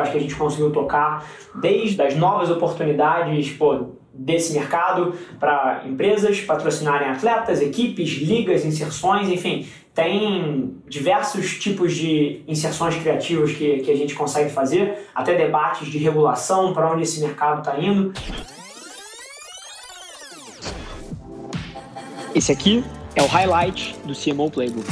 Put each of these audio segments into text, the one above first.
Acho que a gente conseguiu tocar desde as novas oportunidades pô, desse mercado para empresas patrocinarem atletas, equipes, ligas, inserções, enfim, tem diversos tipos de inserções criativas que, que a gente consegue fazer, até debates de regulação, para onde esse mercado está indo. Esse aqui é o highlight do CMO Playbook.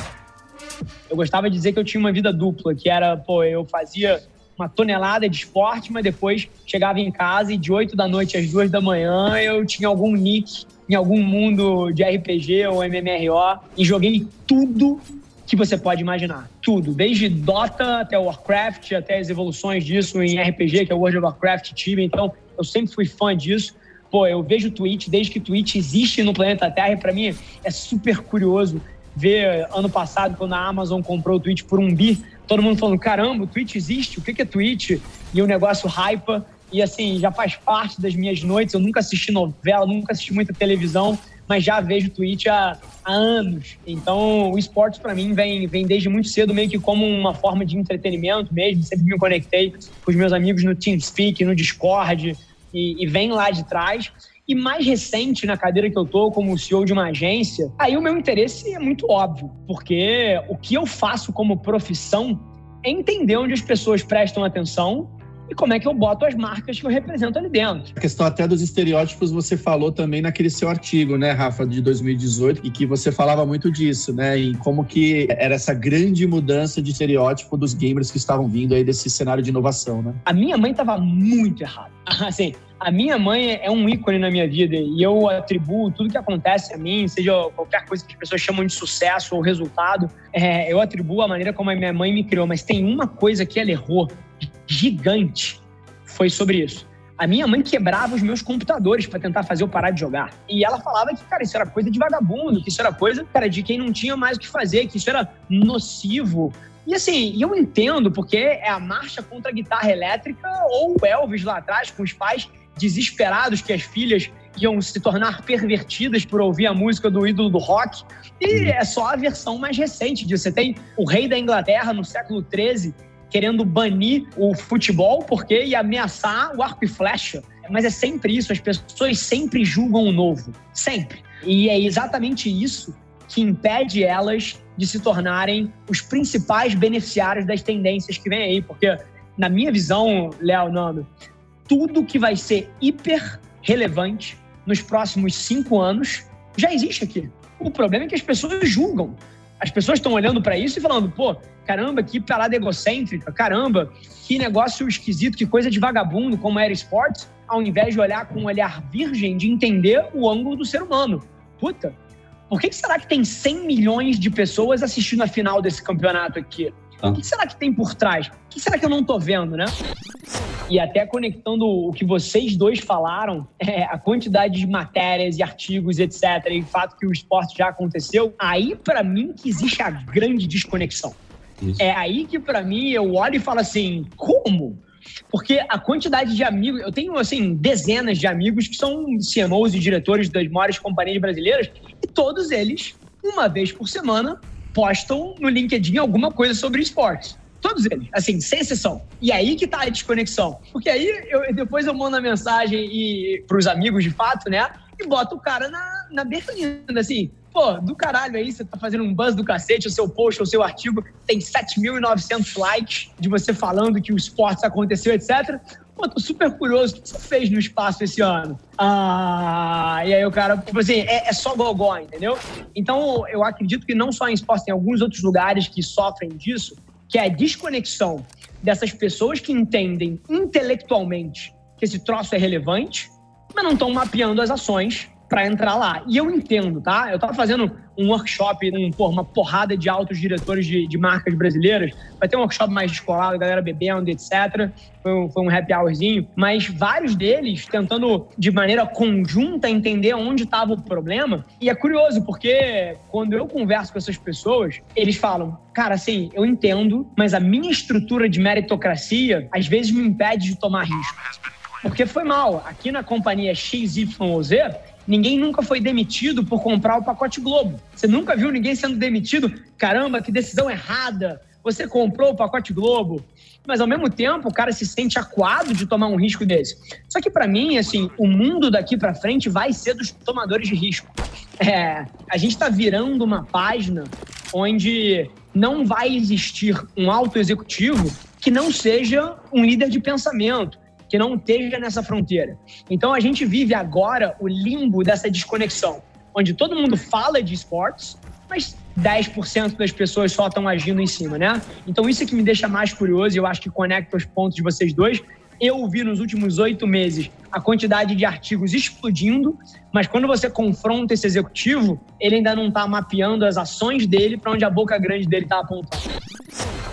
Eu gostava de dizer que eu tinha uma vida dupla, que era, pô, eu fazia uma tonelada de esporte, mas depois chegava em casa e de 8 da noite às 2 da manhã eu tinha algum nick em algum mundo de RPG ou MMRO e joguei tudo que você pode imaginar. Tudo. Desde Dota até Warcraft, até as evoluções disso em RPG, que é World of Warcraft Tibia. Então, eu sempre fui fã disso. Pô, eu vejo Twitch desde que Twitch existe no planeta Terra e para mim é super curioso ver ano passado, quando a Amazon comprou o Twitch por um bi, todo mundo falando: caramba, o Twitch existe? O que é Twitch? E o negócio hypa. E assim, já faz parte das minhas noites. Eu nunca assisti novela, nunca assisti muita televisão, mas já vejo Twitch há, há anos. Então, o esporte para mim vem, vem desde muito cedo, meio que como uma forma de entretenimento mesmo. Sempre me conectei com os meus amigos no TeamSpeak, no Discord, e, e vem lá de trás. E mais recente, na cadeira que eu tô como CEO de uma agência, aí o meu interesse é muito óbvio, porque o que eu faço como profissão é entender onde as pessoas prestam atenção e como é que eu boto as marcas que eu represento ali dentro. A questão até dos estereótipos você falou também naquele seu artigo, né, Rafa, de 2018, e que você falava muito disso, né, e como que era essa grande mudança de estereótipo dos gamers que estavam vindo aí desse cenário de inovação, né? A minha mãe estava muito errada. Assim, a minha mãe é um ícone na minha vida e eu atribuo tudo que acontece a mim, seja qualquer coisa que as pessoas chamam de sucesso ou resultado, é, eu atribuo a maneira como a minha mãe me criou. Mas tem uma coisa que ela errou gigante foi sobre isso. A minha mãe quebrava os meus computadores para tentar fazer eu parar de jogar. E ela falava que, cara, isso era coisa de vagabundo, que isso era coisa, cara, de quem não tinha mais o que fazer, que isso era nocivo. E assim, eu entendo, porque é a marcha contra a guitarra elétrica ou o Elvis lá atrás, com os pais desesperados que as filhas iam se tornar pervertidas por ouvir a música do ídolo do rock. E é só a versão mais recente disso. Você tem o rei da Inglaterra no século XIII querendo banir o futebol porque ia ameaçar o arco e flecha. Mas é sempre isso, as pessoas sempre julgam o novo, sempre. E é exatamente isso que impede elas de se tornarem os principais beneficiários das tendências que vem aí, porque na minha visão, Léo Nando, tudo que vai ser hiper relevante nos próximos cinco anos já existe aqui. O problema é que as pessoas julgam. As pessoas estão olhando para isso e falando, pô, caramba, que parada egocêntrica, caramba, que negócio esquisito, que coisa de vagabundo, como era esportes, ao invés de olhar com um olhar virgem, de entender o ângulo do ser humano. Puta, por que, que será que tem 100 milhões de pessoas assistindo a final desse campeonato aqui? O que será que tem por trás? O que será que eu não estou vendo, né? E até conectando o que vocês dois falaram, é, a quantidade de matérias e artigos, etc., e o fato que o esporte já aconteceu, aí para mim que existe a grande desconexão. Isso. É aí que para mim eu olho e falo assim, como? Porque a quantidade de amigos, eu tenho assim dezenas de amigos que são CMOs e diretores das maiores companhias brasileiras e todos eles, uma vez por semana, postam no LinkedIn alguma coisa sobre esportes. Todos eles, assim, sem exceção. E aí que tá a desconexão. Porque aí eu, depois eu mando a mensagem e, pros amigos de fato, né? E boto o cara na, na berlinda, assim. Pô, do caralho aí, você tá fazendo um buzz do cacete, o seu post, o seu artigo tem 7.900 likes de você falando que o esporte aconteceu, etc. Pô, tô super curioso. O que você fez no espaço esse ano? Ah, e aí o cara, tipo assim, é, é só gogó, entendeu? Então, eu acredito que não só em esporte, tem alguns outros lugares que sofrem disso, que é a desconexão dessas pessoas que entendem intelectualmente que esse troço é relevante, mas não estão mapeando as ações para entrar lá. E eu entendo, tá? Eu tava fazendo um workshop, um, por, uma porrada de altos diretores de, de, marcas brasileiras. Vai ter um workshop mais descolado, galera bebendo, etc. Foi um, foi um happy hourzinho. Mas vários deles tentando, de maneira conjunta, entender onde estava o problema. E é curioso, porque quando eu converso com essas pessoas, eles falam, cara, assim, eu entendo, mas a minha estrutura de meritocracia às vezes me impede de tomar risco. Porque foi mal. Aqui na companhia XYZ, Ninguém nunca foi demitido por comprar o pacote Globo. Você nunca viu ninguém sendo demitido? Caramba, que decisão errada. você comprou o pacote Globo, mas ao mesmo tempo o cara se sente acuado de tomar um risco desse. Só que para mim, assim, o mundo daqui para frente vai ser dos tomadores de risco. É, a gente está virando uma página onde não vai existir um alto executivo que não seja um líder de pensamento, que não esteja nessa fronteira. Então a gente vive agora o limbo dessa desconexão, onde todo mundo fala de esportes, mas 10% das pessoas só estão agindo em cima, né? Então isso é que me deixa mais curioso e eu acho que conecta os pontos de vocês dois. Eu vi nos últimos oito meses a quantidade de artigos explodindo, mas quando você confronta esse executivo, ele ainda não está mapeando as ações dele para onde a boca grande dele está apontando.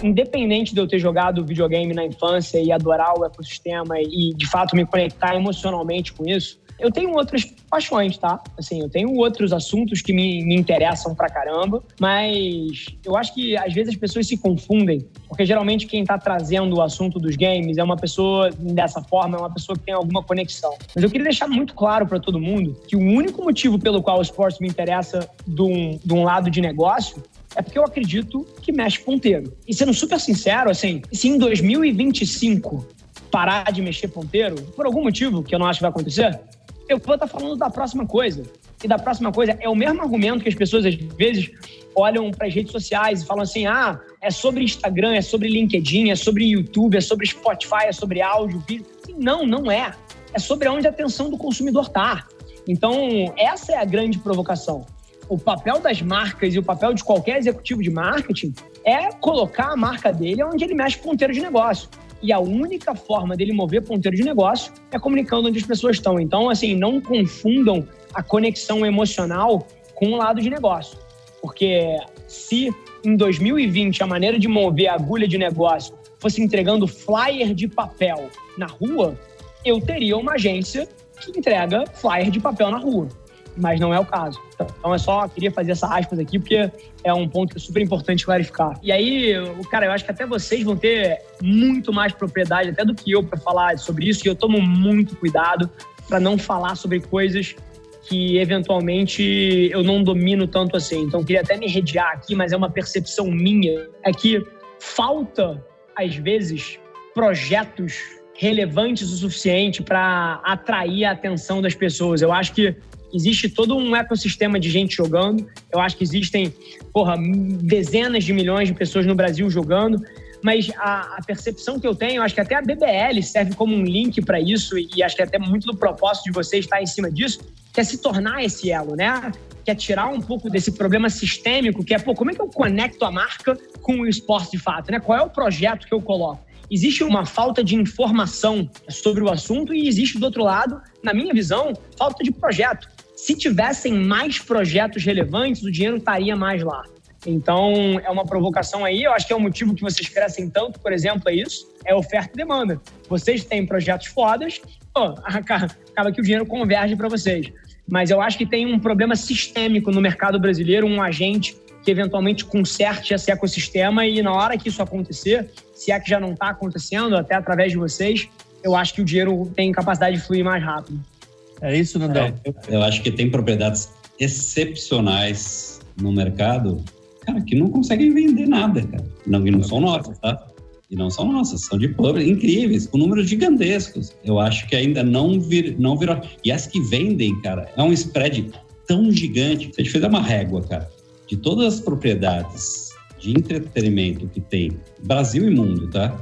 Independente de eu ter jogado videogame na infância e adorar o ecossistema e de fato me conectar emocionalmente com isso, eu tenho outras paixões, tá? Assim, eu tenho outros assuntos que me, me interessam pra caramba, mas eu acho que às vezes as pessoas se confundem, porque geralmente quem tá trazendo o assunto dos games é uma pessoa dessa forma, é uma pessoa que tem alguma conexão. Mas eu queria deixar muito claro para todo mundo que o único motivo pelo qual o esporte me interessa de um, de um lado de negócio é porque eu acredito que mexe ponteiro. E sendo super sincero, assim, se em 2025 parar de mexer ponteiro, por algum motivo que eu não acho que vai acontecer, eu vou estar falando da próxima coisa. E da próxima coisa é o mesmo argumento que as pessoas às vezes olham para as redes sociais e falam assim: ah, é sobre Instagram, é sobre LinkedIn, é sobre YouTube, é sobre Spotify, é sobre áudio, vídeo. Não, não é. É sobre onde a atenção do consumidor está. Então, essa é a grande provocação. O papel das marcas e o papel de qualquer executivo de marketing é colocar a marca dele onde ele mexe ponteiro de negócio. E a única forma dele mover ponteiro de negócio é comunicando onde as pessoas estão. Então, assim, não confundam a conexão emocional com o lado de negócio. Porque se em 2020 a maneira de mover a agulha de negócio fosse entregando flyer de papel na rua, eu teria uma agência que entrega flyer de papel na rua mas não é o caso. Então é só, queria fazer essa aspas aqui, porque é um ponto que é super importante clarificar. E aí, cara, eu acho que até vocês vão ter muito mais propriedade, até do que eu, para falar sobre isso, e eu tomo muito cuidado para não falar sobre coisas que eventualmente eu não domino tanto assim. Então, queria até me redear aqui, mas é uma percepção minha, é que falta, às vezes, projetos relevantes o suficiente para atrair a atenção das pessoas. Eu acho que existe todo um ecossistema de gente jogando. Eu acho que existem, porra, dezenas de milhões de pessoas no Brasil jogando. Mas a, a percepção que eu tenho, acho que até a BBL serve como um link para isso, e acho que até muito do propósito de vocês estar em cima disso, que é se tornar esse elo, né? Que é tirar um pouco desse problema sistêmico, que é, pô, como é que eu conecto a marca com o esporte de fato, né? Qual é o projeto que eu coloco? existe uma falta de informação sobre o assunto e existe, do outro lado, na minha visão, falta de projeto se tivessem mais projetos relevantes, o dinheiro estaria mais lá. Então, é uma provocação aí. Eu acho que é o motivo que vocês crescem tanto, por exemplo, é isso: é oferta e demanda. Vocês têm projetos fodas, pô, acaba que o dinheiro converge para vocês. Mas eu acho que tem um problema sistêmico no mercado brasileiro, um agente que eventualmente conserte esse ecossistema e na hora que isso acontecer, se é que já não está acontecendo, até através de vocês, eu acho que o dinheiro tem capacidade de fluir mais rápido. É isso, Nandão? É, eu acho que tem propriedades excepcionais no mercado, cara, que não conseguem vender nada, cara. Não, e não são nossas, tá? E não são nossas, são de public, incríveis, com números gigantescos. Eu acho que ainda não, vir, não virou. E as que vendem, cara, é um spread tão gigante. Se a gente uma régua, cara, de todas as propriedades de entretenimento que tem Brasil e mundo, tá?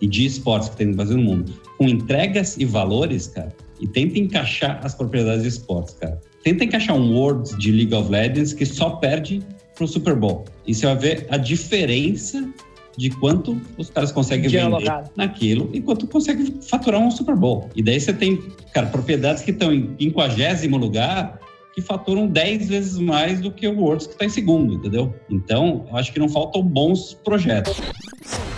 E de esportes que tem no Brasil e no mundo, com entregas e valores, cara, e tenta encaixar as propriedades de esportes, cara. Tenta encaixar um Worlds de League of Legends que só perde pro Super Bowl. E você vai ver a diferença de quanto os caras conseguem vender alocado. naquilo e quanto consegue faturar um Super Bowl. E daí você tem, cara, propriedades que estão em 50 lugar que faturam 10 vezes mais do que o Worlds que está em segundo, entendeu? Então, eu acho que não faltam bons projetos.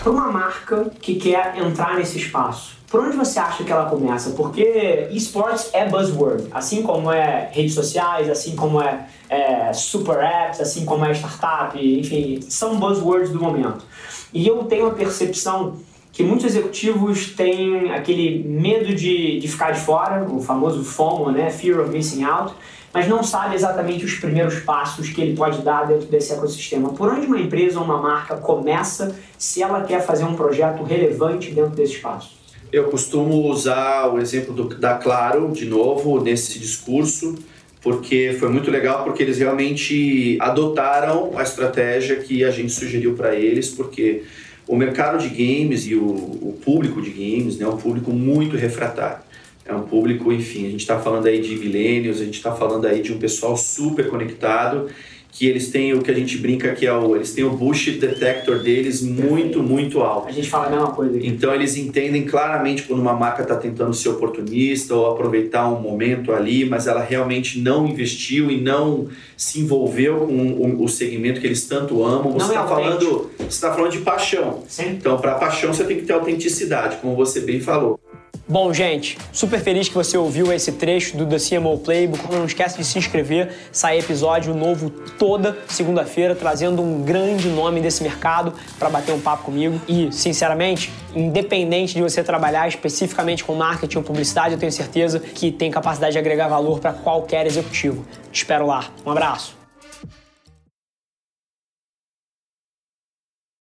Para uma marca que quer entrar nesse espaço, por onde você acha que ela começa? Porque esportes é buzzword, assim como é redes sociais, assim como é, é super apps, assim como é startup, enfim, são buzzwords do momento. E eu tenho a percepção que muitos executivos têm aquele medo de, de ficar de fora, o famoso FOMO, né? Fear of Missing Out, mas não sabe exatamente os primeiros passos que ele pode dar dentro desse ecossistema. Por onde uma empresa ou uma marca começa se ela quer fazer um projeto relevante dentro desse espaço? Eu costumo usar o exemplo do, da Claro, de novo, nesse discurso, porque foi muito legal, porque eles realmente adotaram a estratégia que a gente sugeriu para eles, porque o mercado de games e o, o público de games né, é um público muito refratário. É um público, enfim, a gente está falando aí de milênios, a gente está falando aí de um pessoal super conectado que eles têm o que a gente brinca que é o eles têm o bullshit detector deles muito muito alto. A gente fala a mesma coisa. Aqui. Então eles entendem claramente quando uma marca está tentando ser oportunista ou aproveitar um momento ali, mas ela realmente não investiu e não se envolveu com o, o segmento que eles tanto amam. Você está é falando, você está falando de paixão. Sim. Então para paixão você tem que ter autenticidade, como você bem falou. Bom, gente, super feliz que você ouviu esse trecho do The CMO Playbook. Não esquece de se inscrever, sai episódio novo toda segunda-feira, trazendo um grande nome desse mercado para bater um papo comigo. E, sinceramente, independente de você trabalhar especificamente com marketing ou publicidade, eu tenho certeza que tem capacidade de agregar valor para qualquer executivo. Te espero lá. Um abraço.